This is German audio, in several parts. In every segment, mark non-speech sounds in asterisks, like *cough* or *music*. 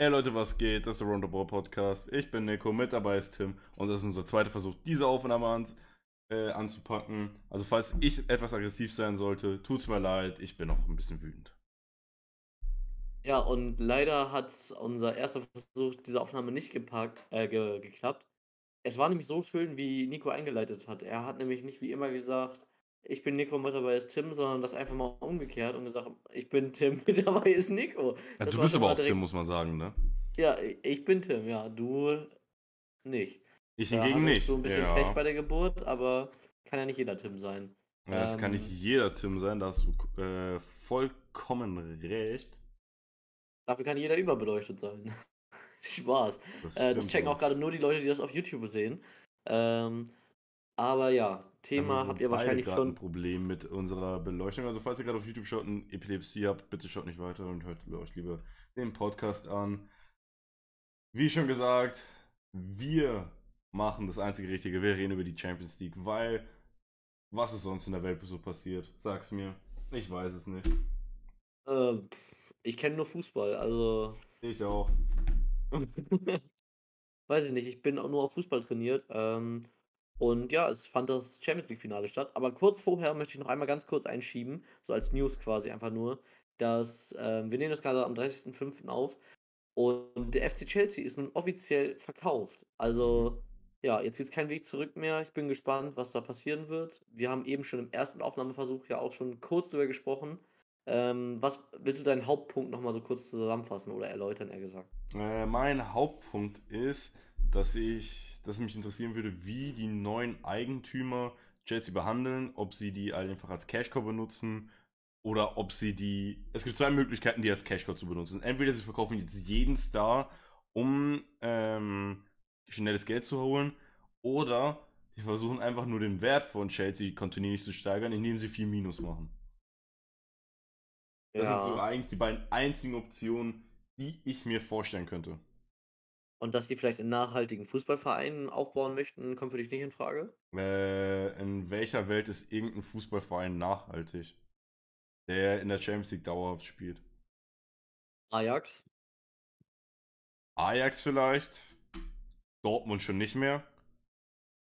Hey Leute, was geht? Das ist der Roundabout Podcast. Ich bin Nico, mit dabei ist Tim und das ist unser zweiter Versuch, diese Aufnahme an, äh, anzupacken. Also falls ich etwas aggressiv sein sollte, tut's mir leid, ich bin noch ein bisschen wütend. Ja, und leider hat unser erster Versuch diese Aufnahme nicht gepackt, äh, ge geklappt. Es war nämlich so schön, wie Nico eingeleitet hat. Er hat nämlich nicht wie immer gesagt, ich bin Nico, mit dabei ist Tim, sondern das einfach mal umgekehrt und gesagt, ich bin Tim, mit dabei ist Nico. Ja, du bist aber auch. Tim, muss man sagen, ne? Ja, ich bin Tim, ja, du nicht. Ich hingegen nicht. so ein bisschen ja. Pech bei der Geburt, aber kann ja nicht jeder Tim sein. Ja, es ähm, kann nicht jeder Tim sein, da hast du äh, vollkommen recht. Dafür kann jeder überbeleuchtet sein. *laughs* Spaß. Das, äh, das checken auch gerade nur die Leute, die das auf YouTube sehen. Ähm, aber ja, Thema habt ihr wahrscheinlich schon. ein Problem mit unserer Beleuchtung. Also, falls ihr gerade auf YouTube schaut und Epilepsie habt, bitte schaut nicht weiter und hört euch lieber den Podcast an. Wie schon gesagt, wir machen das einzige Richtige. Wir reden über die Champions League, weil was ist sonst in der Welt so passiert? Sag's mir. Ich weiß es nicht. Äh, ich kenne nur Fußball, also. Ich auch. *laughs* weiß ich nicht, ich bin auch nur auf Fußball trainiert. Ähm, und ja, es fand das Champions League-Finale statt. Aber kurz vorher möchte ich noch einmal ganz kurz einschieben, so als News quasi einfach nur, dass äh, wir nehmen das gerade am 30.05. auf und der FC Chelsea ist nun offiziell verkauft. Also ja, jetzt gibt es keinen Weg zurück mehr. Ich bin gespannt, was da passieren wird. Wir haben eben schon im ersten Aufnahmeversuch ja auch schon kurz darüber gesprochen. Ähm, was willst du deinen Hauptpunkt nochmal so kurz zusammenfassen oder erläutern, eher gesagt? Äh, mein Hauptpunkt ist, dass ich, dass mich interessieren würde, wie die neuen Eigentümer Chelsea behandeln, ob sie die einfach als Cashcow benutzen oder ob sie die. Es gibt zwei Möglichkeiten, die als Cashcow zu benutzen. Entweder sie verkaufen jetzt jeden Star, um ähm, schnelles Geld zu holen, oder sie versuchen einfach nur den Wert von Chelsea kontinuierlich zu steigern, indem sie viel Minus machen. Das ja. sind so eigentlich die beiden einzigen Optionen, die ich mir vorstellen könnte. Und dass die vielleicht in nachhaltigen Fußballvereinen aufbauen möchten, kommt für dich nicht in Frage? Äh, in welcher Welt ist irgendein Fußballverein nachhaltig, der in der Champions League dauerhaft spielt? Ajax? Ajax vielleicht. Dortmund schon nicht mehr.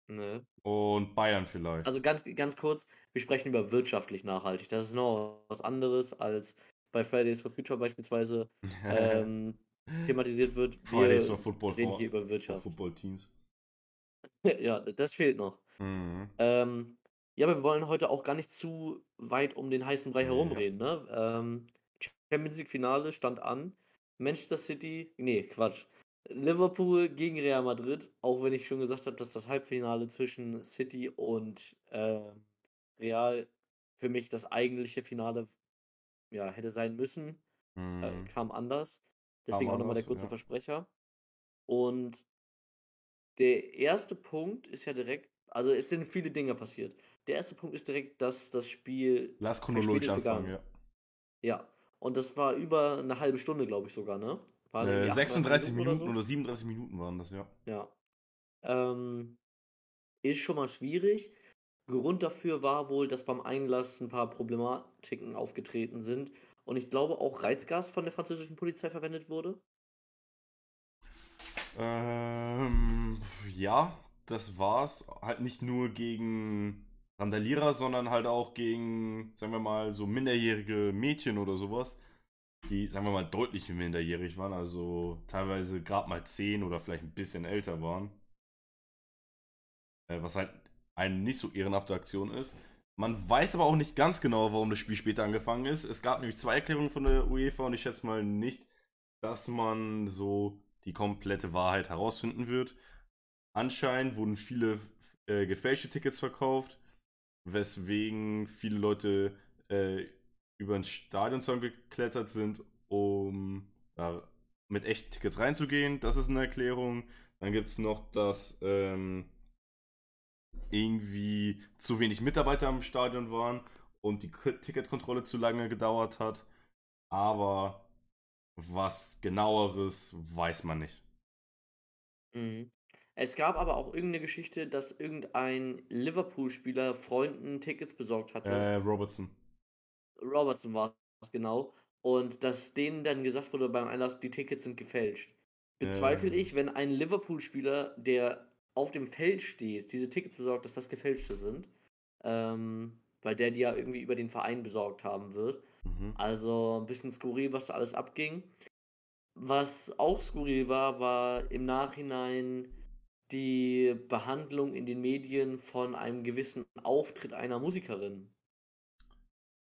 Ne. Und Bayern vielleicht. Also ganz, ganz kurz, wir sprechen über wirtschaftlich nachhaltig. Das ist noch was anderes als bei Fridays for Future beispielsweise. *laughs* ähm, thematisiert wird. Fridays for Football reden hier über Wirtschaft. Football Teams. *laughs* ja, das fehlt noch. Mhm. Ähm, ja, aber wir wollen heute auch gar nicht zu weit um den heißen Brei herumreden. Ne? Ähm, Champions League Finale stand an. Manchester City, nee, Quatsch. Liverpool gegen Real Madrid, auch wenn ich schon gesagt habe, dass das Halbfinale zwischen City und äh, Real für mich das eigentliche Finale ja, hätte sein müssen, äh, mhm. äh, kam anders. Deswegen auch nochmal der kurze ja. Versprecher. Und der erste Punkt ist ja direkt, also es sind viele Dinge passiert. Der erste Punkt ist direkt, dass das Spiel. Lass chronologisch anfangen, ja. Ja. Und das war über eine halbe Stunde, glaube ich sogar, ne? Äh, 36 Minuten, oder, so? oder 37 Minuten waren das, ja. Ja. Ähm, ist schon mal schwierig. Grund dafür war wohl, dass beim Einlass ein paar Problematiken aufgetreten sind und ich glaube auch Reizgas von der französischen Polizei verwendet wurde. Ähm, ja, das war's. Halt nicht nur gegen Randalierer, sondern halt auch gegen, sagen wir mal, so minderjährige Mädchen oder sowas, die, sagen wir mal, deutlich minderjährig waren, also teilweise gerade mal zehn oder vielleicht ein bisschen älter waren. Äh, was halt eine nicht so ehrenhafte Aktion ist. Man weiß aber auch nicht ganz genau, warum das Spiel später angefangen ist. Es gab nämlich zwei Erklärungen von der UEFA und ich schätze mal nicht, dass man so die komplette Wahrheit herausfinden wird. Anscheinend wurden viele äh, gefälschte Tickets verkauft, weswegen viele Leute äh, über den Stadionzaun geklettert sind, um äh, mit echten Tickets reinzugehen. Das ist eine Erklärung. Dann gibt es noch das ähm, irgendwie zu wenig Mitarbeiter im Stadion waren und die Ticketkontrolle zu lange gedauert hat. Aber was genaueres weiß man nicht. Mhm. Es gab aber auch irgendeine Geschichte, dass irgendein Liverpool-Spieler Freunden Tickets besorgt hatte. Äh, Robertson. Robertson war es genau. und dass denen dann gesagt wurde beim Einlass, die Tickets sind gefälscht. Bezweifle äh. ich, wenn ein Liverpool-Spieler, der auf dem Feld steht, diese Tickets besorgt, dass das gefälschte sind. Ähm, weil der die ja irgendwie über den Verein besorgt haben wird. Mhm. Also ein bisschen skurril, was da alles abging. Was auch skurril war, war im Nachhinein die Behandlung in den Medien von einem gewissen Auftritt einer Musikerin.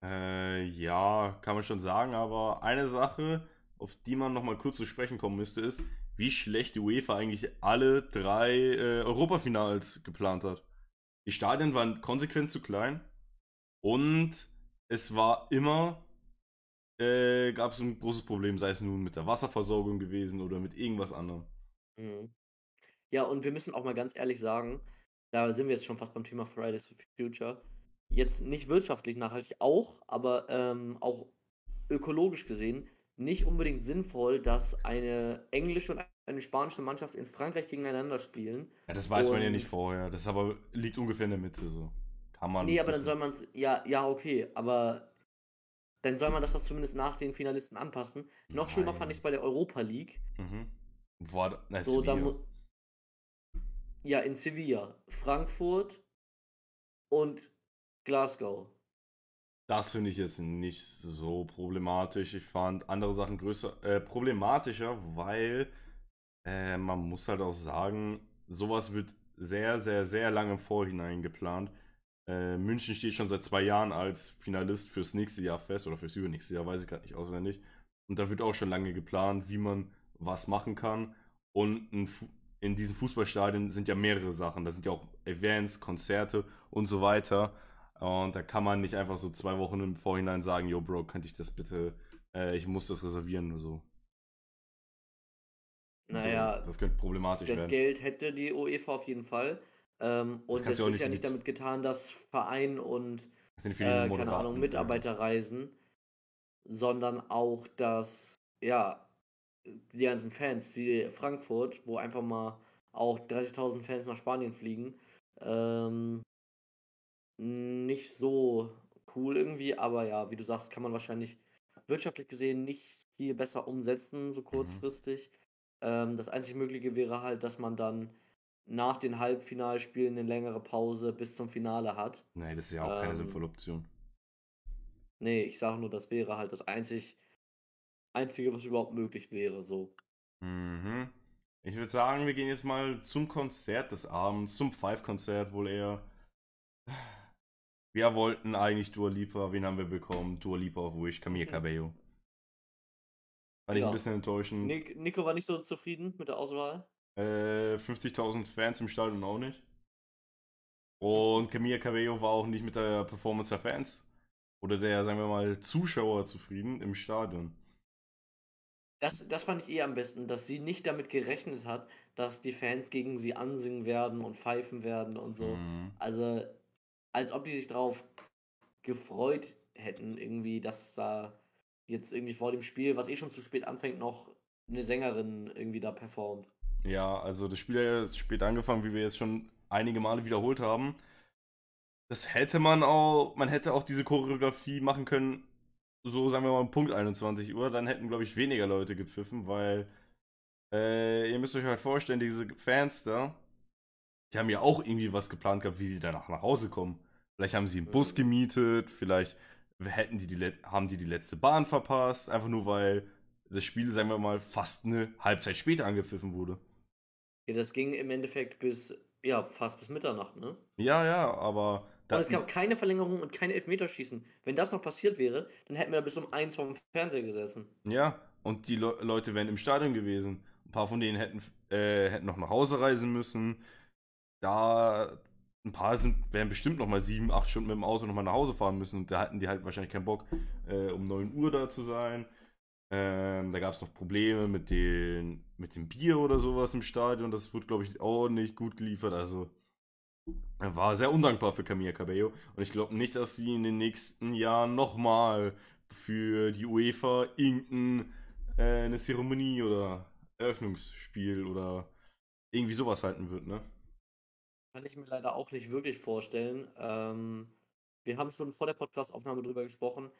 Äh, ja, kann man schon sagen, aber eine Sache, auf die man nochmal kurz zu sprechen kommen müsste, ist, wie schlecht die UEFA eigentlich alle drei äh, Europafinals geplant hat. Die Stadien waren konsequent zu klein und es war immer, äh, gab es ein großes Problem, sei es nun mit der Wasserversorgung gewesen oder mit irgendwas anderem. Mhm. Ja, und wir müssen auch mal ganz ehrlich sagen, da sind wir jetzt schon fast beim Thema Fridays for Future. Jetzt nicht wirtschaftlich nachhaltig auch, aber ähm, auch ökologisch gesehen nicht unbedingt sinnvoll, dass eine englische und eine spanische Mannschaft in Frankreich gegeneinander spielen. Ja, das weiß und man ja nicht vorher. Das aber liegt ungefähr in der Mitte so. Kann man. Nee, aber dann soll man es. Ja, ja, okay, aber dann soll man das doch zumindest nach den Finalisten anpassen. Noch Nein. schlimmer fand ich es bei der Europa League. Mhm. Boah, na, so, da ja, in Sevilla, Frankfurt und Glasgow. Das finde ich jetzt nicht so problematisch. Ich fand andere Sachen größer, äh, problematischer, weil äh, man muss halt auch sagen, sowas wird sehr, sehr, sehr lange im Vorhinein geplant. Äh, München steht schon seit zwei Jahren als Finalist fürs nächste Jahr fest oder fürs übernächste Jahr, weiß ich gerade nicht auswendig. Und da wird auch schon lange geplant, wie man was machen kann. Und ein, in diesen Fußballstadien sind ja mehrere Sachen. Da sind ja auch Events, Konzerte und so weiter. Und da kann man nicht einfach so zwei Wochen im Vorhinein sagen, yo, Bro, könnte ich das bitte, äh, ich muss das reservieren oder so. Naja, so, das könnte problematisch das werden. Das Geld hätte die UEFA auf jeden Fall. Ähm, und es ist ja nicht damit getan, dass Verein und äh, keine Ahnung, Mitarbeiter reisen, sondern auch, dass ja die ganzen Fans, die Frankfurt, wo einfach mal auch 30.000 Fans nach Spanien fliegen, ähm, nicht so cool irgendwie, aber ja, wie du sagst, kann man wahrscheinlich wirtschaftlich gesehen nicht viel besser umsetzen, so mhm. kurzfristig. Mhm. Ähm, das einzig Mögliche wäre halt, dass man dann nach den Halbfinalspielen eine längere Pause bis zum Finale hat. Nee, das ist ja auch ähm, keine sinnvolle Option. Nee, ich sage nur, das wäre halt das einzig, Einzige, was überhaupt möglich wäre, so. Mhm. Ich würde sagen, wir gehen jetzt mal zum Konzert des Abends, zum Five-Konzert wohl eher. Wir wollten eigentlich Dua Lipa, wen haben wir bekommen? Dua Lipa auf Wish, Camille. Cabello. Fand ich ein bisschen enttäuschend. Nico war nicht so zufrieden mit der Auswahl. Äh, 50.000 Fans im Stadion auch nicht. Und Camilla Cabello war auch nicht mit der Performance der Fans oder der, sagen wir mal, Zuschauer zufrieden im Stadion. Das, das fand ich eh am besten, dass sie nicht damit gerechnet hat, dass die Fans gegen sie ansingen werden und pfeifen werden und so. Mhm. Also, als ob die sich darauf gefreut hätten, irgendwie, dass da jetzt irgendwie vor dem Spiel, was eh schon zu spät anfängt, noch eine Sängerin irgendwie da performt. Ja, also das Spiel hat ja spät angefangen, wie wir jetzt schon einige Male wiederholt haben. Das hätte man auch, man hätte auch diese Choreografie machen können, so sagen wir mal um Punkt 21 Uhr, dann hätten, glaube ich, weniger Leute gepfiffen, weil äh, ihr müsst euch halt vorstellen, diese Fans da, die haben ja auch irgendwie was geplant gehabt, wie sie danach nach Hause kommen. Vielleicht haben sie einen Bus mhm. gemietet, vielleicht hätten die die, haben die die letzte Bahn verpasst, einfach nur weil das Spiel, sagen wir mal, fast eine Halbzeit später angepfiffen wurde. Ja, das ging im Endeffekt bis, ja, fast bis Mitternacht, ne? Ja, ja, aber. Und es gab keine Verlängerung und keine Elfmeterschießen. Wenn das noch passiert wäre, dann hätten wir da bis um eins vom Fernseher gesessen. Ja, und die Le Leute wären im Stadion gewesen. Ein paar von denen hätten, äh, hätten noch nach Hause reisen müssen. Da ein paar sind, wären bestimmt noch mal sieben, acht Stunden mit dem Auto noch mal nach Hause fahren müssen. Und da hatten die halt wahrscheinlich keinen Bock, äh, um 9 Uhr da zu sein. Ähm, da gab es noch Probleme mit, den, mit dem Bier oder sowas im Stadion. Das wurde, glaube ich, auch nicht gut geliefert. Also war sehr undankbar für Camilla Cabello. Und ich glaube nicht, dass sie in den nächsten Jahren nochmal für die UEFA irgendeine äh, Zeremonie oder Eröffnungsspiel oder irgendwie sowas halten wird, ne? Kann ich mir leider auch nicht wirklich vorstellen. Ähm, wir haben schon vor der Podcast-Aufnahme drüber gesprochen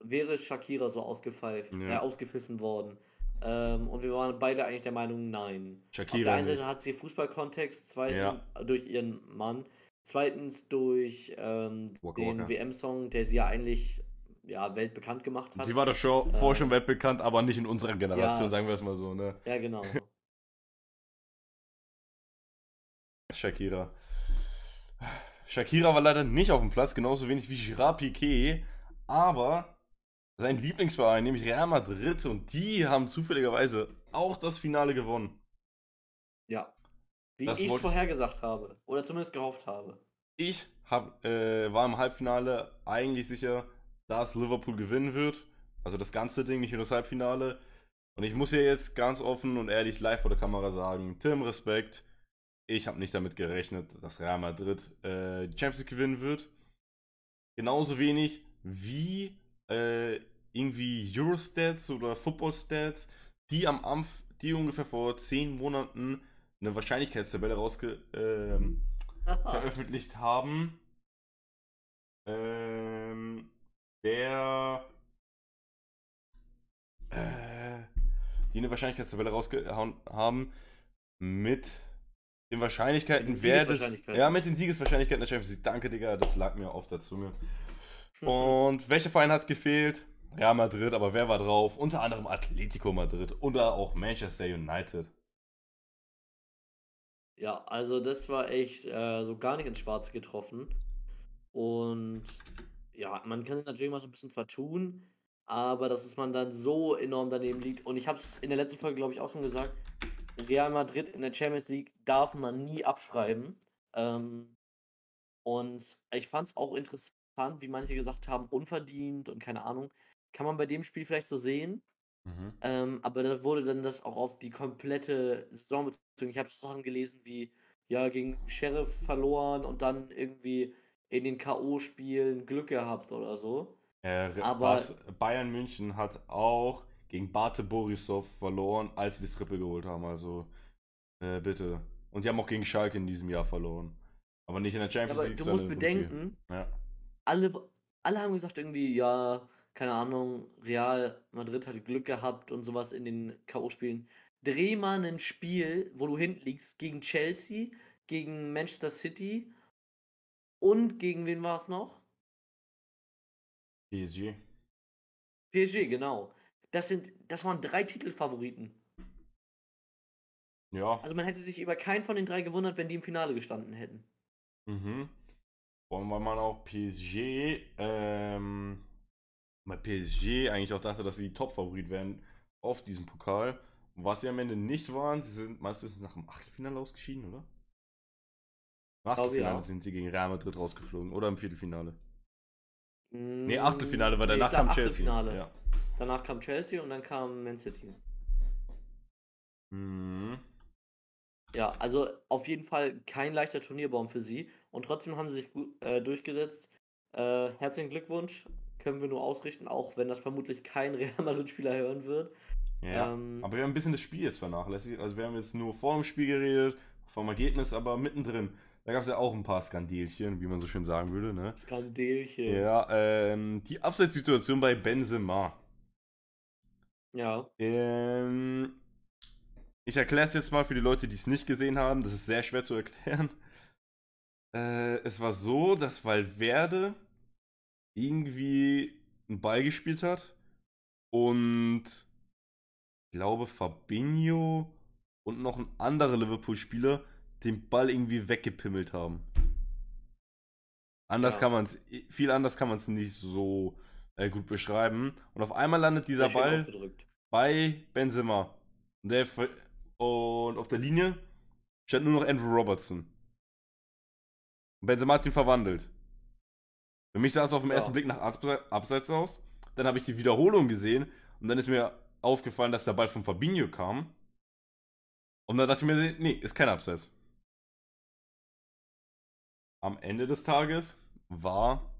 wäre Shakira so ausgepfeift, ja. äh, ausgepfiffen worden. Ähm, und wir waren beide eigentlich der Meinung, nein. Shakira Auf der einen Seite hat sie Fußballkontext, zweitens ja. durch ihren Mann, zweitens durch ähm, den WM-Song, der sie ja eigentlich ja, weltbekannt gemacht hat. Sie war doch schon, vorher schon ähm, weltbekannt, aber nicht in unserer Generation, ja, sagen wir es mal so, ne? Ja, genau. Shakira. Shakira war leider nicht auf dem Platz, genauso wenig wie Girard Piquet, aber sein Lieblingsverein, nämlich Real Madrid, und die haben zufälligerweise auch das Finale gewonnen. Ja. Wie ich es vorhergesagt habe. Oder zumindest gehofft habe. Ich hab, äh, war im Halbfinale eigentlich sicher, dass Liverpool gewinnen wird. Also das ganze Ding, nicht nur das Halbfinale. Und ich muss ja jetzt ganz offen und ehrlich live vor der Kamera sagen, Tim, Respekt. Ich habe nicht damit gerechnet, dass Real Madrid äh, die Champions League gewinnen wird. Genauso wenig wie äh, irgendwie Eurostats oder Football Stats, die am Ampf, die ungefähr vor zehn Monaten eine Wahrscheinlichkeitstabelle rausge ähm, veröffentlicht haben. Ähm, der äh, die eine Wahrscheinlichkeitstabelle rausgehauen haben mit den Wahrscheinlichkeiten, wer das. Ja, mit den Siegeswahrscheinlichkeiten der Champions League. Danke, Digga, das lag mir auf der Zunge. *laughs* Und welcher Verein hat gefehlt? Real Madrid, aber wer war drauf? Unter anderem Atletico Madrid oder auch Manchester United. Ja, also das war echt äh, so gar nicht ins Schwarze getroffen. Und ja, man kann sich natürlich mal so ein bisschen vertun, aber dass es man dann so enorm daneben liegt. Und ich habe es in der letzten Folge, glaube ich, auch schon gesagt. Real Madrid in der Champions League darf man nie abschreiben. Ähm, und ich fand es auch interessant, wie manche gesagt haben, unverdient und keine Ahnung. Kann man bei dem Spiel vielleicht so sehen. Mhm. Ähm, aber da wurde dann das auch auf die komplette Saison bezogen. Ich habe Sachen gelesen wie, ja, gegen Sheriff verloren und dann irgendwie in den K.O.-Spielen Glück gehabt oder so. Äh, aber Bayern München hat auch gegen Bate Borisov verloren, als sie das Triple geholt haben. Also äh, bitte. Und die haben auch gegen Schalke in diesem Jahr verloren. Aber nicht in der Champions League. Aber du musst bedenken, ja. alle, alle haben gesagt irgendwie, ja, keine Ahnung, Real Madrid hat Glück gehabt und sowas in den K.O.-Spielen. Dreh mal ein Spiel, wo du hinten liegst, gegen Chelsea, gegen Manchester City und gegen wen war es noch? PSG. PSG, genau. Das sind, das waren drei Titelfavoriten. Ja. Also man hätte sich über keinen von den drei gewundert, wenn die im Finale gestanden hätten. Mhm. Vor allem, weil man auch PSG, ähm, bei PSG eigentlich auch dachte, dass sie Top-Favorit wären auf diesem Pokal. was sie am Ende nicht waren, sie sind meistens nach dem Achtelfinale ausgeschieden, oder? Im Achtelfinale ja. sind sie gegen Real Madrid rausgeflogen oder im Viertelfinale. Nee, Achtelfinale, weil danach nee, kam Chelsea. Ja. Danach kam Chelsea und dann kam Man City. Mhm. Ja, also auf jeden Fall kein leichter Turnierbaum für sie. Und trotzdem haben sie sich gut äh, durchgesetzt. Äh, herzlichen Glückwunsch. Können wir nur ausrichten, auch wenn das vermutlich kein Real Madrid-Spieler hören wird. Ja, ähm, aber wir haben ein bisschen das Spiel jetzt vernachlässigt. Also wir haben jetzt nur vor dem Spiel geredet, vom Ergebnis, aber mittendrin. Da gab es ja auch ein paar Skandelchen, wie man so schön sagen würde. Ne? Skandelchen. Ja, ähm, die Abseitssituation bei Benzema. Ja. Ähm, ich erkläre es jetzt mal für die Leute, die es nicht gesehen haben. Das ist sehr schwer zu erklären. *laughs* Äh, es war so, dass Valverde irgendwie einen Ball gespielt hat und ich glaube Fabinho und noch ein anderer Liverpool-Spieler den Ball irgendwie weggepimmelt haben. Anders ja. kann man es, viel anders kann man es nicht so äh, gut beschreiben. Und auf einmal landet dieser Ball bei Benzema. Und, der, und auf der Linie stand nur noch Andrew Robertson. Und Benzema hat ihn verwandelt. Für mich sah es auf den ja. ersten Blick nach Abseits aus. Dann habe ich die Wiederholung gesehen und dann ist mir aufgefallen, dass der Ball von Fabinho kam. Und dann dachte ich mir, nee, ist kein Abseits. Am Ende des Tages war,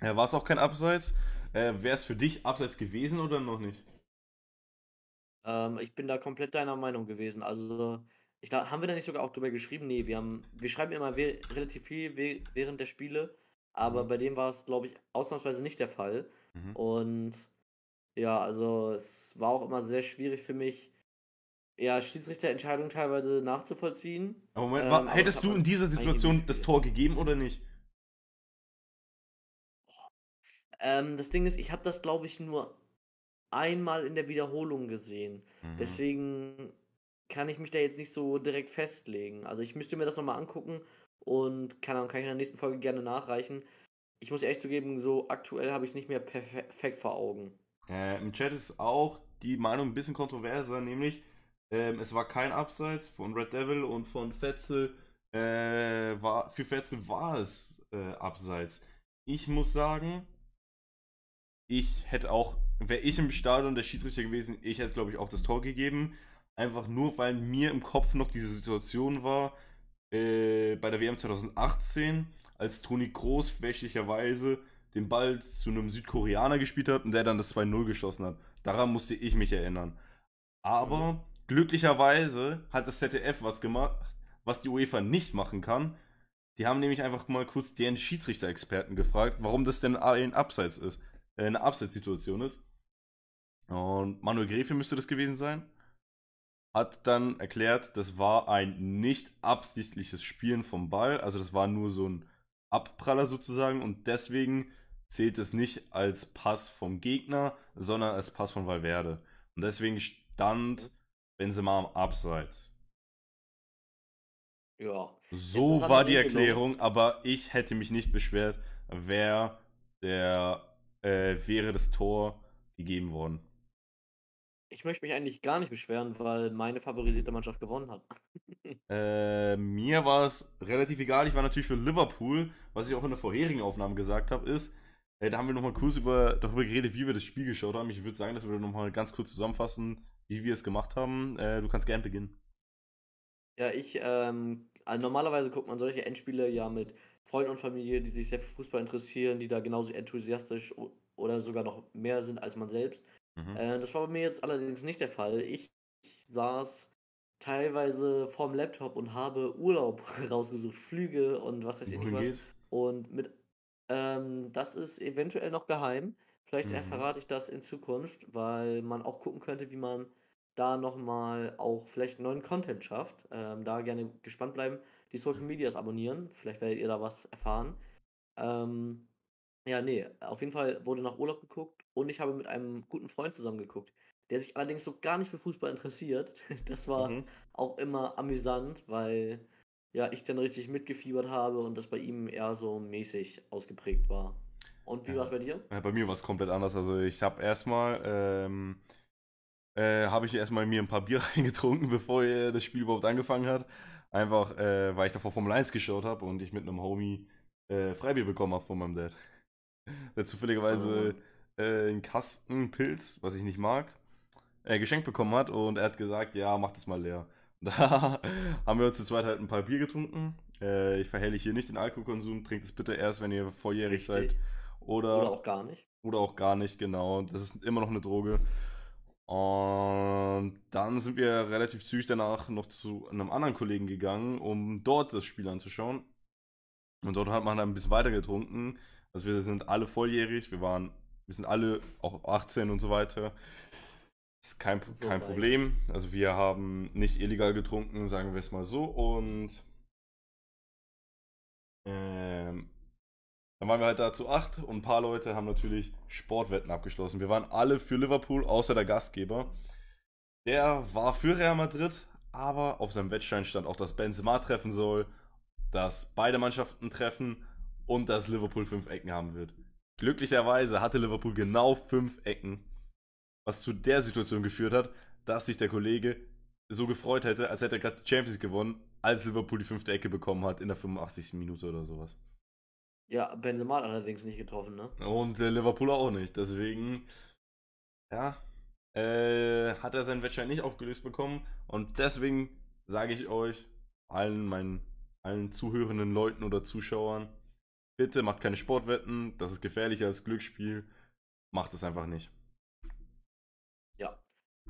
äh, war es auch kein Abseits. Äh, Wäre es für dich Abseits gewesen oder noch nicht? Ähm, ich bin da komplett deiner Meinung gewesen. Also, ich glaub, haben wir da nicht sogar auch drüber geschrieben? Nee, wir haben, wir schreiben immer relativ viel während der Spiele, aber mhm. bei dem war es, glaube ich, ausnahmsweise nicht der Fall. Mhm. Und ja, also es war auch immer sehr schwierig für mich, ja, Schiedsrichterentscheidungen teilweise nachzuvollziehen. Aber Moment, ähm, aber hättest du in dieser Situation das Tor gegeben oder nicht? Ähm, das Ding ist, ich habe das, glaube ich, nur einmal in der Wiederholung gesehen. Mhm. Deswegen kann ich mich da jetzt nicht so direkt festlegen. Also ich müsste mir das nochmal angucken und keine Ahnung, kann ich in der nächsten Folge gerne nachreichen. Ich muss ehrlich zugeben, so aktuell habe ich es nicht mehr perfekt vor Augen. Äh, Im Chat ist auch die Meinung ein bisschen kontroverser, nämlich ähm, es war kein Abseits von Red Devil und von Fetzel. Äh, war, für Fetzel war es äh, Abseits. Ich muss sagen, ich hätte auch, wäre ich im Stadion der Schiedsrichter gewesen, ich hätte, glaube ich, auch das Tor gegeben. Einfach nur, weil mir im Kopf noch diese Situation war, äh, bei der WM 2018, als Toni Groß fälschlicherweise den Ball zu einem Südkoreaner gespielt hat und der dann das 2-0 geschossen hat. Daran musste ich mich erinnern. Aber mhm. Glücklicherweise hat das ZDF was gemacht, was die UEFA nicht machen kann. Die haben nämlich einfach mal kurz den Schiedsrichter-Experten gefragt, warum das denn ein Abseits ist, äh, eine Abseitssituation ist. Und Manuel Gräfe müsste das gewesen sein. Hat dann erklärt, das war ein nicht absichtliches Spielen vom Ball. Also das war nur so ein Abpraller sozusagen. Und deswegen zählt es nicht als Pass vom Gegner, sondern als Pass von Valverde. Und deswegen stand Benzema am Abseits. Ja. So war die Erklärung, aber ich hätte mich nicht beschwert, wäre der äh, wäre das Tor gegeben worden. Ich möchte mich eigentlich gar nicht beschweren, weil meine favorisierte Mannschaft gewonnen hat. *laughs* äh, mir war es relativ egal. Ich war natürlich für Liverpool. Was ich auch in der vorherigen Aufnahme gesagt habe, ist, da haben wir nochmal kurz über, darüber geredet, wie wir das Spiel geschaut haben. Ich würde sagen, dass wir nochmal ganz kurz zusammenfassen, wie wir es gemacht haben. Äh, du kannst gern beginnen. Ja, ich, ähm, also normalerweise guckt man solche Endspiele ja mit Freunden und Familie, die sich sehr für Fußball interessieren, die da genauso enthusiastisch oder sogar noch mehr sind als man selbst. Mhm. Äh, das war bei mir jetzt allerdings nicht der Fall. Ich, ich saß teilweise vorm Laptop und habe Urlaub *laughs* rausgesucht, Flüge und was weiß ich nicht was. Und mit, ähm, das ist eventuell noch geheim. Vielleicht mhm. verrate ich das in Zukunft, weil man auch gucken könnte, wie man da nochmal auch vielleicht neuen Content schafft. Ähm, da gerne gespannt bleiben, die Social Medias abonnieren. Vielleicht werdet ihr da was erfahren. Ähm, ja, nee, auf jeden Fall wurde nach Urlaub geguckt und ich habe mit einem guten Freund zusammen geguckt, der sich allerdings so gar nicht für Fußball interessiert. *laughs* Das war mhm. auch immer amüsant, weil ja, ich dann richtig mitgefiebert habe und das bei ihm eher so mäßig ausgeprägt war. Und wie ja. war es bei dir? Ja, bei mir war es komplett anders. Also ich habe erstmal, ähm, äh, habe ich erstmal mir ein paar Bier *laughs* reingetrunken, bevor das Spiel überhaupt angefangen hat. Einfach, äh, weil ich davor Formel 1 geschaut habe und ich mit einem Homie äh, Freibier bekommen habe von meinem Dad *laughs* der zufälligerweise oh. äh, einen Kasten Pilz, was ich nicht mag, äh, geschenkt bekommen hat und er hat gesagt, ja, mach das mal leer. *laughs* Da haben wir zu zweit halt ein paar Bier getrunken. Äh, ich verherrliche hier nicht den Alkoholkonsum, trinkt es bitte erst, wenn ihr volljährig Richtig. seid. Oder, oder auch gar nicht. Oder auch gar nicht, genau. Das ist immer noch eine Droge. Und dann sind wir relativ zügig danach noch zu einem anderen Kollegen gegangen, um dort das Spiel anzuschauen. Und dort hat man dann ein bisschen weiter getrunken. Also wir sind alle volljährig, wir waren, wir sind alle auch 18 und so weiter. Das ist kein, so kein Problem. Also wir haben nicht illegal getrunken, sagen wir es mal so. Und ähm, dann waren wir halt da zu acht und ein paar Leute haben natürlich Sportwetten abgeschlossen. Wir waren alle für Liverpool, außer der Gastgeber. Der war für Real Madrid, aber auf seinem Wettschein stand auch, dass Benzema treffen soll, dass beide Mannschaften treffen und dass Liverpool fünf Ecken haben wird. Glücklicherweise hatte Liverpool genau fünf Ecken, was zu der Situation geführt hat, dass sich der Kollege so gefreut hätte, als hätte er gerade die Champions League gewonnen, als Liverpool die fünfte Ecke bekommen hat in der 85. Minute oder sowas. Ja, Benzema hat allerdings nicht getroffen, ne? Und äh, Liverpool auch nicht. Deswegen, ja, äh, hat er seinen Wettschein nicht aufgelöst bekommen. Und deswegen sage ich euch, allen meinen, allen zuhörenden Leuten oder Zuschauern, Bitte macht keine Sportwetten, das ist gefährlicher als Glücksspiel. Macht es einfach nicht.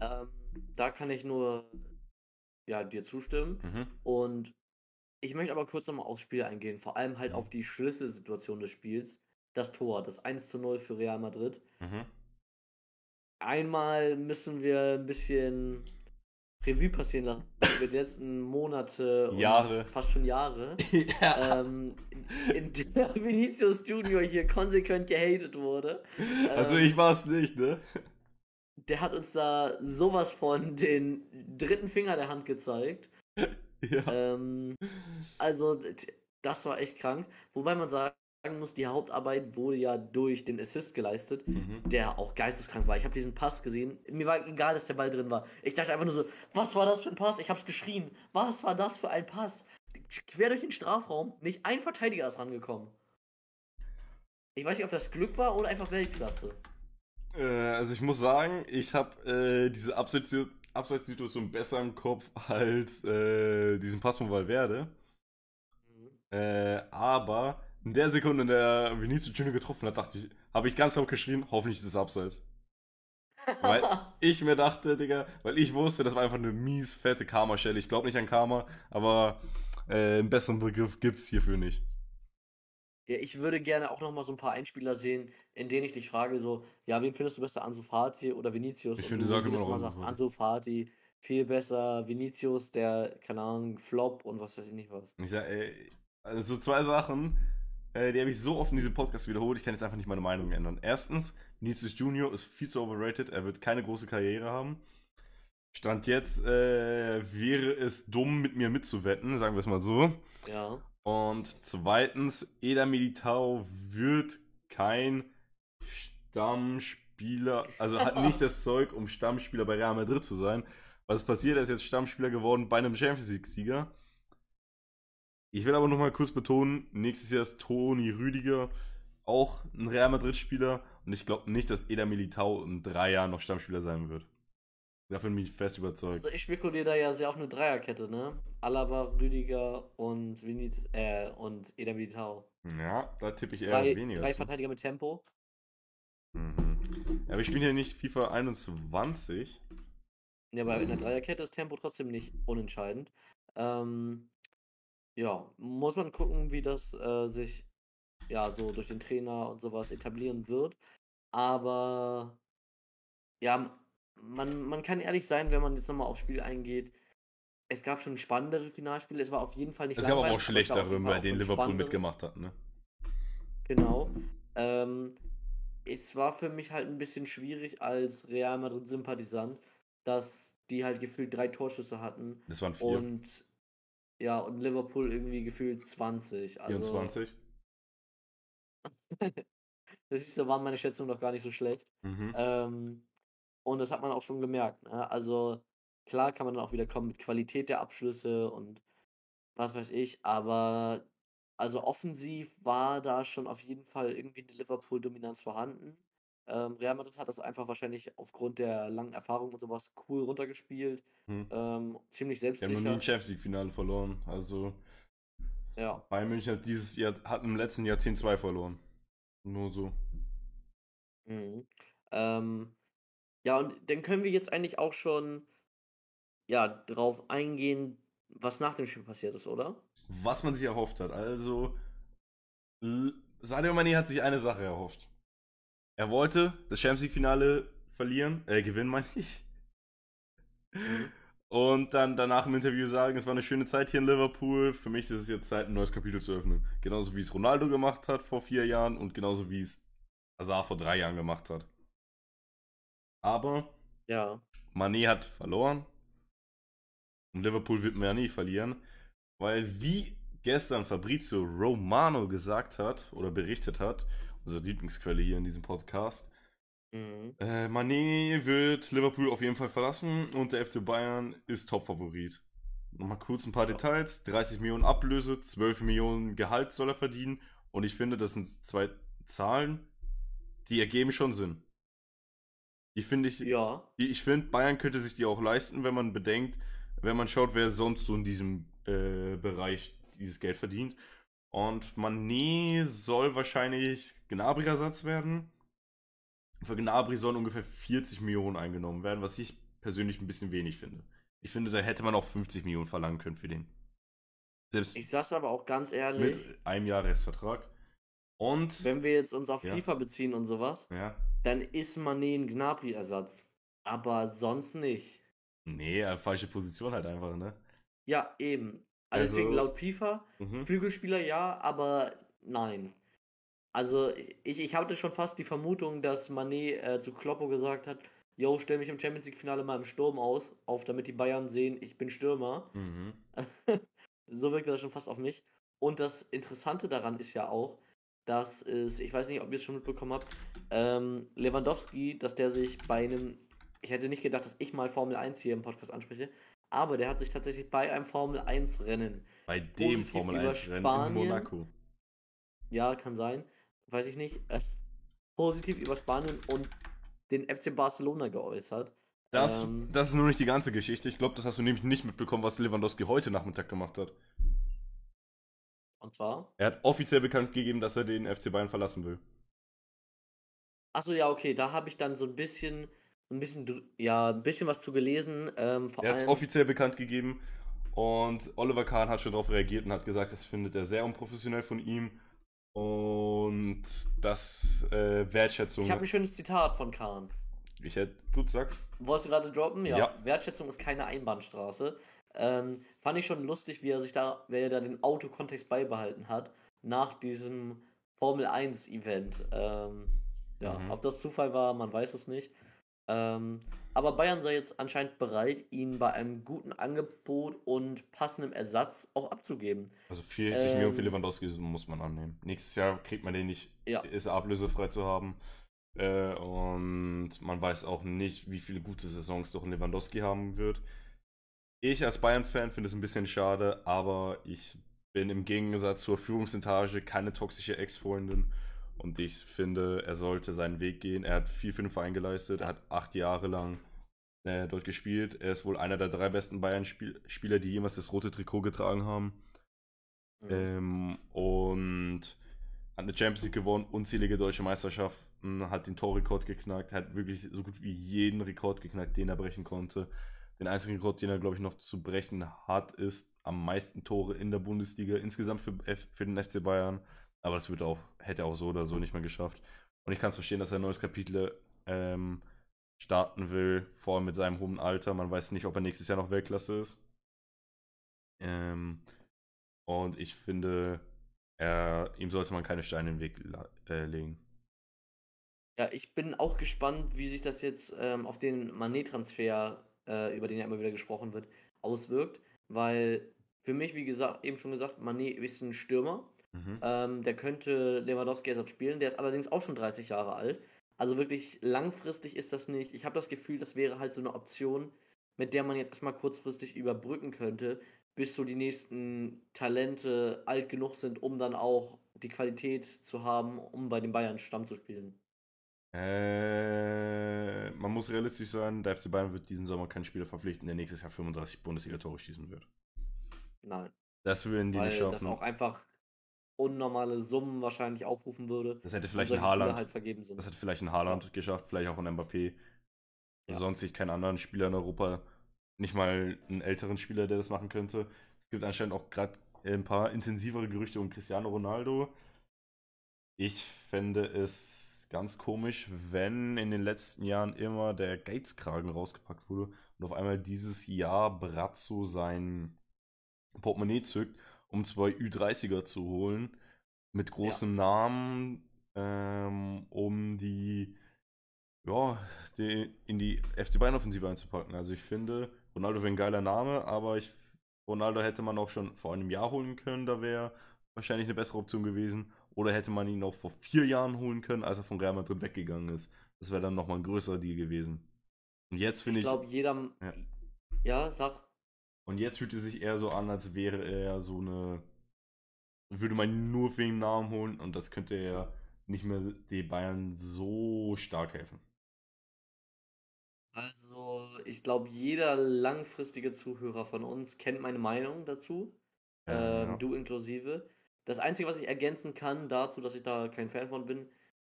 Ähm, da kann ich nur ja, dir zustimmen. Mhm. Und ich möchte aber kurz nochmal aufs Spiel eingehen, vor allem halt mhm. auf die Schlüsselsituation des Spiels. das Tor, das 1 zu 0 für Real Madrid. Mhm. Einmal müssen wir ein bisschen Revue passieren lassen über die letzten Monate Jahre. fast schon Jahre, *laughs* ja. ähm, in, in der *laughs* Vinicius Junior hier konsequent gehatet wurde. Also ähm, ich war es nicht, ne? Der hat uns da sowas von den dritten Finger der Hand gezeigt. *laughs* Ja. Ähm, also das war echt krank. Wobei man sagen muss, die Hauptarbeit wurde ja durch den Assist geleistet, mhm. der auch geisteskrank war. Ich habe diesen Pass gesehen. Mir war egal, dass der Ball drin war. Ich dachte einfach nur so, was war das für ein Pass? Ich habe es geschrien. Was war das für ein Pass? Quer durch den Strafraum, nicht ein Verteidiger ist rangekommen. Ich weiß nicht, ob das Glück war oder einfach Weltklasse. Äh, also ich muss sagen, ich habe äh, diese Abseitssituation besser im Kopf *laughs* als äh, diesen Pass von Valverde. Mhm. Äh, aber in der Sekunde, in der Vinicius Junior getroffen hat, dachte ich, habe ich ganz laut geschrien, hoffentlich ist es abseits. weil *laughs* ich mir dachte, Digga, weil ich wusste, das war einfach eine mies fette Karma-Stelle. Ich glaube nicht an Karma, aber äh, einen besseren Begriff gibt es hierfür nicht. Ja, ich würde gerne auch nochmal so ein paar Einspieler sehen, in denen ich dich frage, so, ja, wen findest du besser, Ansu Fati oder Vinicius? Ich finde, sag immer noch sagst, Ansu Fati, viel besser, Vinicius, der, keine Ahnung, Flop und was weiß ich nicht was. Ich sag, ey, also so zwei Sachen, äh, die habe ich so oft in diesem Podcast wiederholt, ich kann jetzt einfach nicht meine Meinung ändern. Erstens, Vinicius Junior ist viel zu overrated, er wird keine große Karriere haben. Stand jetzt äh, wäre es dumm, mit mir mitzuwetten, sagen wir es mal so. Ja. Und zweitens, Eda Militao wird kein Stammspieler, also hat nicht *laughs* das Zeug, um Stammspieler bei Real Madrid zu sein. Was passiert, er ist jetzt Stammspieler geworden bei einem Champions League-Sieger. Ich will aber nochmal kurz betonen, nächstes Jahr ist Toni Rüdiger auch ein Real Madrid-Spieler und ich glaube nicht, dass Eda Militao in drei Jahren noch Stammspieler sein wird. Davon bin ich fest überzeugt. Also ich spekuliere da ja sehr auf eine Dreierkette, ne? Alaba, Rüdiger und Vinit, äh, und Eda Militao. Ja, da tippe ich eher drei, weniger. Drei zu. Verteidiger mit Tempo. Mhm. Ja, aber ich spiele ja nicht FIFA 21. Ja, aber in der Dreierkette ist Tempo trotzdem nicht unentscheidend. Ähm, ja, muss man gucken, wie das äh, sich ja so durch den Trainer und sowas etablieren wird. Aber ja, man, man kann ehrlich sein, wenn man jetzt nochmal aufs Spiel eingeht. Es gab schon spannendere Finalspiele. Es war auf jeden Fall nicht Es gab aber auch schlechtere, bei denen Liverpool mitgemacht hat, ne? Genau. Ähm, es war für mich halt ein bisschen schwierig als Real Madrid-Sympathisant, dass die halt gefühlt drei Torschüsse hatten. Das waren vier. Und ja, und Liverpool irgendwie gefühlt 20. Also, 24. *laughs* das ist, da waren meine Schätzungen doch gar nicht so schlecht. Mhm. Ähm, und das hat man auch schon gemerkt. Ne? Also klar kann man dann auch wieder kommen mit Qualität der Abschlüsse und was weiß ich, aber also offensiv war da schon auf jeden Fall irgendwie eine Liverpool-Dominanz vorhanden. Ähm, Real Madrid hat das einfach wahrscheinlich aufgrund der langen Erfahrung und sowas cool runtergespielt. Hm. Ähm, ziemlich selbstsicher. Die haben noch nie ein Champions League-Finale verloren. Also ja. Bayern München hat dieses Jahr, hat im letzten Jahrzehnt zwei verloren. Nur so. Mhm. Ähm, ja, und dann können wir jetzt eigentlich auch schon ja, drauf eingehen, was nach dem Spiel passiert ist, oder? Was man sich erhofft hat. Also, Sadio Mane hat sich eine Sache erhofft. Er wollte das Champions League-Finale verlieren, äh, gewinnen, *laughs* meine ich. Mhm. Und dann danach im Interview sagen, es war eine schöne Zeit hier in Liverpool. Für mich ist es jetzt Zeit, ein neues Kapitel zu öffnen. Genauso wie es Ronaldo gemacht hat vor vier Jahren und genauso wie es Azar vor drei Jahren gemacht hat. Aber ja. Mané hat verloren. Und Liverpool wird mehr nie verlieren. Weil wie gestern Fabrizio Romano gesagt hat oder berichtet hat, unsere Lieblingsquelle hier in diesem Podcast. Mhm. Äh, Mané wird Liverpool auf jeden Fall verlassen und der FC Bayern ist Topfavorit. Nochmal kurz ein paar ja. Details. 30 Millionen Ablöse, 12 Millionen Gehalt soll er verdienen. Und ich finde, das sind zwei Zahlen, die ergeben schon Sinn. Die finde ich, ja. ich finde, Bayern könnte sich die auch leisten, wenn man bedenkt, wenn man schaut, wer sonst so in diesem äh, Bereich dieses Geld verdient. Und Mané soll wahrscheinlich Gnabry-Ersatz werden. Für Gnabry sollen ungefähr 40 Millionen eingenommen werden, was ich persönlich ein bisschen wenig finde. Ich finde, da hätte man auch 50 Millionen verlangen können für den. Selbst ich sag's aber auch ganz ehrlich. Mit einem Jahresvertrag. Und. Wenn wir jetzt uns auf ja. FIFA beziehen und sowas, ja. dann ist Mané ein Gnabry-Ersatz. Aber sonst nicht. Nee, äh, falsche Position halt einfach, ne? Ja, eben. Also, also deswegen laut FIFA, mhm. Flügelspieler ja, aber nein. Also ich, ich hatte schon fast die Vermutung, dass Mané äh, zu Kloppo gesagt hat, yo, stell mich im Champions League-Finale mal im Sturm aus, auf, damit die Bayern sehen, ich bin Stürmer. Mhm. *laughs* so wirkt das schon fast auf mich. Und das Interessante daran ist ja auch, dass es, ich weiß nicht, ob ihr es schon mitbekommen habt, ähm, Lewandowski, dass der sich bei einem, ich hätte nicht gedacht, dass ich mal Formel 1 hier im Podcast anspreche, aber der hat sich tatsächlich bei einem Formel 1 Rennen. Bei dem Formel 1 Rennen in Monaco. Ja, kann sein weiß ich nicht, äh, positiv über Spanien und den FC Barcelona geäußert. Das, ähm, das ist nur nicht die ganze Geschichte. Ich glaube, das hast du nämlich nicht mitbekommen, was Lewandowski heute Nachmittag gemacht hat. Und zwar? Er hat offiziell bekannt gegeben, dass er den FC Bayern verlassen will. Achso, ja, okay, da habe ich dann so ein bisschen, ein bisschen, ja, ein bisschen was zu gelesen. Ähm, er hat es offiziell bekannt gegeben und Oliver Kahn hat schon darauf reagiert und hat gesagt, das findet er sehr unprofessionell von ihm und das äh, Wertschätzung. Ich habe ein schönes Zitat von Kahn. Ich hätte, du sagst. Wolltest du gerade droppen? Ja. ja. Wertschätzung ist keine Einbahnstraße. Ähm, fand ich schon lustig, wie er sich da, wer da den Autokontext beibehalten hat, nach diesem Formel 1 Event. Ähm, ja, mhm. ob das Zufall war, man weiß es nicht. Ähm, aber Bayern sei jetzt anscheinend bereit, ihn bei einem guten Angebot und passendem Ersatz auch abzugeben. Also 40 ähm, Millionen für Lewandowski muss man annehmen. Nächstes Jahr kriegt man den nicht, ja. ist ablösefrei zu haben. Äh, und man weiß auch nicht, wie viele gute Saisons doch Lewandowski haben wird. Ich als Bayern-Fan finde es ein bisschen schade, aber ich bin im Gegensatz zur Führungsetage keine toxische Ex-Freundin. Und ich finde, er sollte seinen Weg gehen. Er hat viel für den Verein geleistet. Er hat acht Jahre lang äh, dort gespielt. Er ist wohl einer der drei besten Bayern-Spieler, die jemals das rote Trikot getragen haben. Mhm. Ähm, und hat eine Champions League gewonnen, unzählige deutsche Meisterschaften, hat den Torrekord geknackt, hat wirklich so gut wie jeden Rekord geknackt, den er brechen konnte. Den einzigen Rekord, den er, glaube ich, noch zu brechen hat, ist am meisten Tore in der Bundesliga insgesamt für, für den FC Bayern. Aber das wird auch, hätte auch so oder so nicht mehr geschafft. Und ich kann es verstehen, dass er ein neues Kapitel ähm, starten will, vor allem mit seinem hohen Alter. Man weiß nicht, ob er nächstes Jahr noch Weltklasse ist. Ähm, und ich finde, er, ihm sollte man keine Steine in den Weg äh, legen. Ja, ich bin auch gespannt, wie sich das jetzt ähm, auf den Manet-Transfer, äh, über den ja immer wieder gesprochen wird, auswirkt. Weil für mich, wie gesagt, eben schon gesagt, Manet ist ein Stürmer. Mhm. Ähm, der könnte Lewandowski Ersatz spielen. Der ist allerdings auch schon 30 Jahre alt. Also wirklich langfristig ist das nicht. Ich habe das Gefühl, das wäre halt so eine Option, mit der man jetzt erstmal kurzfristig überbrücken könnte, bis so die nächsten Talente alt genug sind, um dann auch die Qualität zu haben, um bei den Bayern Stamm zu spielen. Äh, man muss realistisch sein, der FC Bayern wird diesen Sommer keinen Spieler verpflichten, der nächstes Jahr 35 Bundesliga-Tore schießen wird. Nein. Das würden die Weil nicht schaffen. das auch einfach unnormale Summen wahrscheinlich aufrufen würde. Das hätte vielleicht ein Haaland. Halt. Das hätte vielleicht ein Haaland ja. geschafft, vielleicht auch ein Mbappé. Ja. Sonst sich keinen anderen Spieler in Europa, nicht mal einen älteren Spieler, der das machen könnte. Es gibt anscheinend auch gerade ein paar intensivere Gerüchte um Cristiano Ronaldo. Ich fände es ganz komisch, wenn in den letzten Jahren immer der Gates-Kragen rausgepackt wurde und auf einmal dieses Jahr Brazzo sein Portemonnaie zückt um zwei Ü30er zu holen mit großem ja. Namen, ähm, um die, ja, die, in die FC Bayern Offensive einzupacken. Also ich finde, Ronaldo wäre ein geiler Name, aber ich, Ronaldo hätte man auch schon vor einem Jahr holen können, da wäre wahrscheinlich eine bessere Option gewesen. Oder hätte man ihn auch vor vier Jahren holen können, als er von Real Madrid weggegangen ist. Das wäre dann nochmal ein größerer Deal gewesen. Und jetzt finde ich. Ich glaube, jeder. Ja. ja, sag. Und jetzt fühlt es sich eher so an, als wäre er so eine. Würde man nur wegen Namen holen und das könnte ja nicht mehr die Bayern so stark helfen. Also, ich glaube, jeder langfristige Zuhörer von uns kennt meine Meinung dazu. Ja, ähm, ja. Du inklusive. Das Einzige, was ich ergänzen kann dazu, dass ich da kein Fan von bin,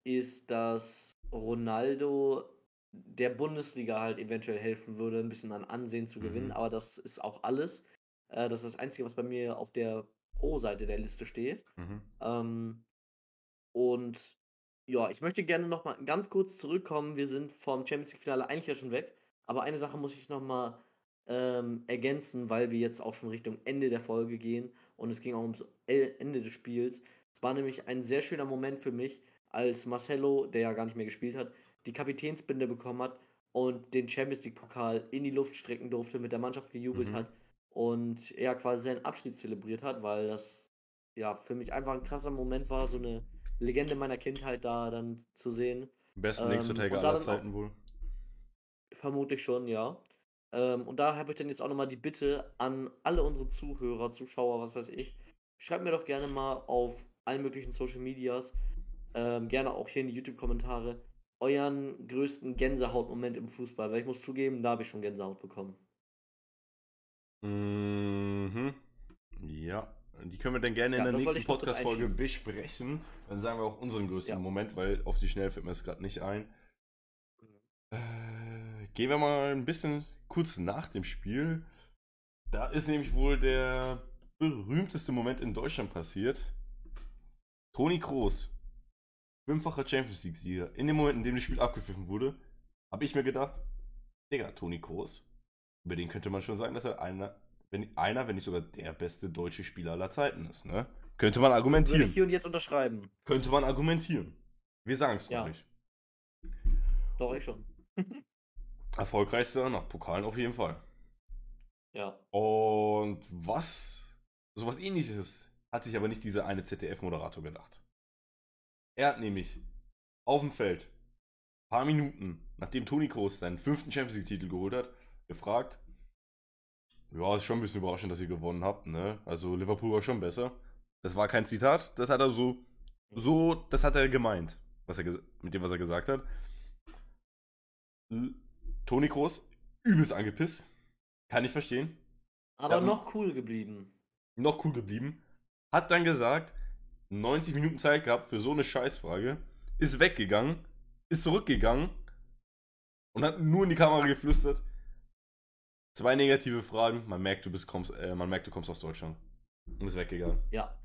ist, dass Ronaldo der Bundesliga halt eventuell helfen würde, ein bisschen an Ansehen zu gewinnen. Mhm. Aber das ist auch alles. Äh, das ist das Einzige, was bei mir auf der Pro-Seite der Liste steht. Mhm. Ähm, Und ja, ich möchte gerne noch mal ganz kurz zurückkommen. Wir sind vom Champions League-Finale eigentlich ja schon weg. Aber eine Sache muss ich noch mal ähm, ergänzen, weil wir jetzt auch schon Richtung Ende der Folge gehen und es ging auch ums Ende des Spiels. Es war nämlich ein sehr schöner Moment für mich, als Marcelo, der ja gar nicht mehr gespielt hat, die Kapitänsbinde bekommen hat und den Champions League Pokal in die Luft strecken durfte, mit der Mannschaft gejubelt mhm. hat und er quasi seinen Abschied zelebriert hat, weil das ja für mich einfach ein krasser Moment war, so eine Legende meiner Kindheit da dann zu sehen. Besten ähm, Linksverteidiger aller Zeiten wohl. Vermutlich schon, ja. Ähm, und da habe ich dann jetzt auch nochmal die Bitte an alle unsere Zuhörer, Zuschauer, was weiß ich. Schreibt mir doch gerne mal auf allen möglichen Social Medias, ähm, gerne auch hier in die YouTube-Kommentare, euren größten Gänsehautmoment im Fußball. Weil ich muss zugeben, da habe ich schon Gänsehaut bekommen. Mhm. Ja, die können wir dann gerne ja, in der nächsten Podcast-Folge besprechen. Dann sagen wir auch unseren größten ja. Moment, weil auf die Schnelle fällt mir das gerade nicht ein. Mhm. Äh, gehen wir mal ein bisschen kurz nach dem Spiel. Da ist nämlich wohl der berühmteste Moment in Deutschland passiert. Toni Kroos, fünffacher Champions League-Sieger. In dem Moment, in dem das Spiel abgepfiffen wurde, habe ich mir gedacht, Digga, Toni Kroos, über den könnte man schon sagen, dass er einer, wenn, einer, wenn nicht sogar der beste deutsche Spieler aller Zeiten ist. Ne? Könnte man argumentieren. Würde ich hier und jetzt unterschreiben. Könnte man argumentieren. Wir sagen es ja. nicht. Doch, ich schon. *laughs* Erfolgreichster nach Pokalen auf jeden Fall. Ja. Und was, sowas ähnliches, hat sich aber nicht dieser eine ZDF-Moderator gedacht. Er hat nämlich auf dem Feld, paar Minuten, nachdem Toni Kroos seinen fünften Champions League-Titel geholt hat, gefragt, ja, ist schon ein bisschen überraschend, dass ihr gewonnen habt, ne? Also Liverpool war schon besser. Das war kein Zitat, das hat er so, so, das hat er gemeint, was er mit dem, was er gesagt hat. Toni Kroos, übelst angepisst. Kann ich verstehen. Aber ja, noch cool geblieben. Noch cool geblieben. Hat dann gesagt, 90 Minuten Zeit gehabt für so eine Scheißfrage. Ist weggegangen. Ist zurückgegangen. Und hat nur in die Kamera geflüstert. Zwei negative Fragen. Man merkt, du bist, kommst, äh, man merkt, du kommst aus Deutschland. Und ist weggegangen. Ja.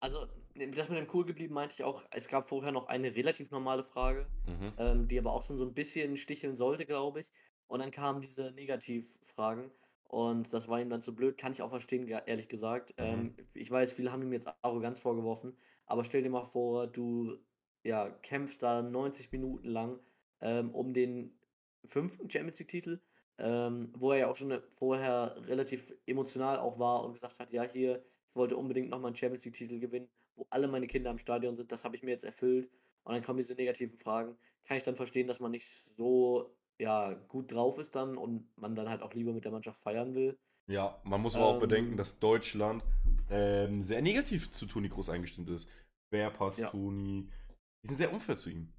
Also, das mit dem cool geblieben meinte ich auch, es gab vorher noch eine relativ normale Frage, mhm. ähm, die aber auch schon so ein bisschen sticheln sollte, glaube ich. Und dann kamen diese Negativfragen und das war ihm dann zu blöd, kann ich auch verstehen, ehrlich gesagt. Mhm. Ähm, ich weiß, viele haben ihm jetzt Arroganz vorgeworfen, aber stell dir mal vor, du ja, kämpfst da 90 Minuten lang ähm, um den fünften Champions League-Titel, ähm, wo er ja auch schon vorher relativ emotional auch war und gesagt hat, ja, hier, ich wollte unbedingt nochmal einen Champions League-Titel gewinnen wo alle meine Kinder im Stadion sind, das habe ich mir jetzt erfüllt. Und dann kommen diese negativen Fragen. Kann ich dann verstehen, dass man nicht so ja, gut drauf ist dann und man dann halt auch lieber mit der Mannschaft feiern will. Ja, man muss aber ähm, auch bedenken, dass Deutschland ähm, sehr negativ zu Toni Groß eingestimmt ist. Wer passt ja. Toni? Die sind sehr unfair zu ihm.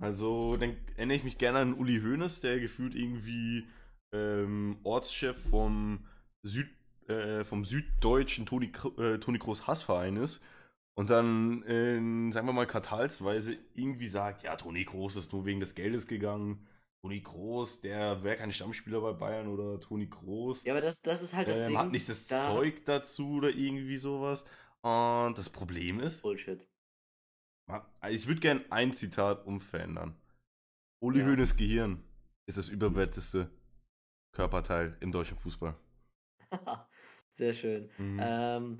Also, dann erinnere ich mich gerne an Uli Hoeneß, der gefühlt irgendwie ähm, Ortschef vom Süd äh, vom süddeutschen Toni, äh, Toni Kroos Hassverein ist und dann, in, sagen wir mal, quartalsweise irgendwie sagt, ja, Toni Kroos ist nur wegen des Geldes gegangen. Toni Kroos, der wäre kein Stammspieler bei Bayern oder Toni Kroos. Ja, aber das, das ist halt das ähm, Ding. Hat nicht das da... Zeug dazu oder irgendwie sowas. Und das Problem ist. Bullshit. Ich würde gerne ein Zitat umverändern. Uli ja. Hoeneß Gehirn ist das überwerteste Körperteil im deutschen Fußball. *laughs* Sehr schön. Mhm. Ähm,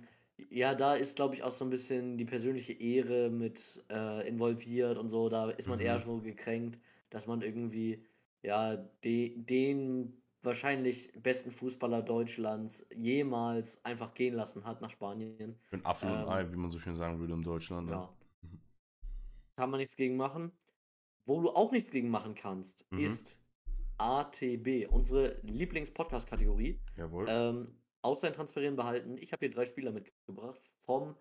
ja, da ist, glaube ich, auch so ein bisschen die persönliche Ehre mit äh, involviert und so. Da ist man mhm. eher so gekränkt, dass man irgendwie, ja, de den wahrscheinlich besten Fußballer Deutschlands jemals einfach gehen lassen hat nach Spanien. Ein Apfel ähm, und Ei, wie man so schön sagen würde in Deutschland. Ne? Ja. Kann man nichts gegen machen. Wo du auch nichts gegen machen kannst, mhm. ist ATB, unsere Lieblings-Podcast-Kategorie. Jawohl. Ähm, Ausleihen transferieren behalten. Ich habe hier drei Spieler mitgebracht vom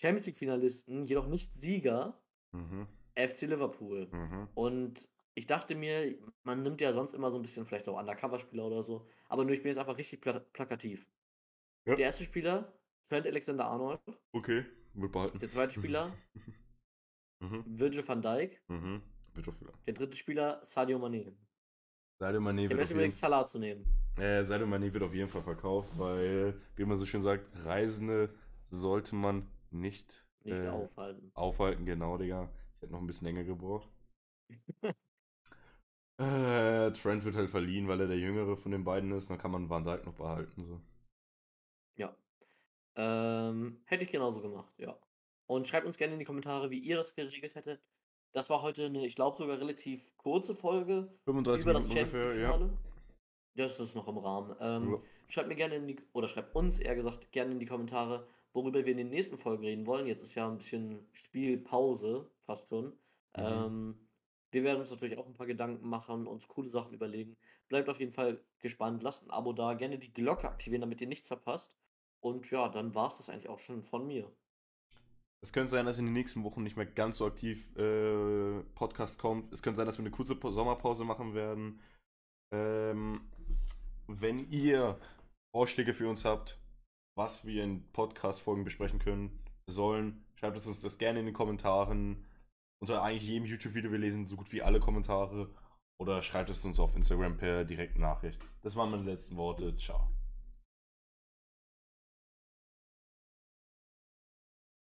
Champions League-Finalisten, jedoch nicht Sieger, mhm. FC Liverpool. Mhm. Und ich dachte mir, man nimmt ja sonst immer so ein bisschen vielleicht auch Undercover-Spieler oder so, aber nur ich bin jetzt einfach richtig pla plakativ. Ja. Der erste Spieler, Trent Alexander Arnold. Okay, wird behalten. Der zweite Spieler, *laughs* mhm. Virgil van Dijk. Mhm. Der dritte Spieler, Sadio Mane. Sadio Mane ich habe erst überlegt, Salah zu nehmen. Äh, Sadio Mane wird auf jeden Fall verkauft, weil, wie man so schön sagt, Reisende sollte man nicht Nicht äh, aufhalten. Aufhalten, genau, Digga. Ich hätte noch ein bisschen länger gebraucht. *laughs* äh, Trent wird halt verliehen, weil er der Jüngere von den beiden ist. Dann kann man Van Dijk noch behalten. So. Ja. Ähm, hätte ich genauso gemacht, ja. Und schreibt uns gerne in die Kommentare, wie ihr das geregelt hättet. Das war heute eine, ich glaube, sogar relativ kurze Folge 35 über Minuten das ungefähr, ja. Das ist noch im Rahmen. Ähm, ja. Schreibt mir gerne in die, oder schreibt uns eher gesagt gerne in die Kommentare, worüber wir in den nächsten Folgen reden wollen. Jetzt ist ja ein bisschen Spielpause, fast schon. Mhm. Ähm, wir werden uns natürlich auch ein paar Gedanken machen, uns coole Sachen überlegen. Bleibt auf jeden Fall gespannt, lasst ein Abo da, gerne die Glocke aktivieren, damit ihr nichts verpasst. Und ja, dann war es das eigentlich auch schon von mir. Es könnte sein, dass in den nächsten Wochen nicht mehr ganz so aktiv äh, Podcast kommt. Es könnte sein, dass wir eine kurze Sommerpause machen werden. Ähm, wenn ihr Vorschläge für uns habt, was wir in Podcast-Folgen besprechen können, sollen, schreibt es uns das gerne in den Kommentaren. Unter eigentlich jedem YouTube-Video, wir lesen so gut wie alle Kommentare. Oder schreibt es uns auf Instagram per direkte Nachricht. Das waren meine letzten Worte. Ciao.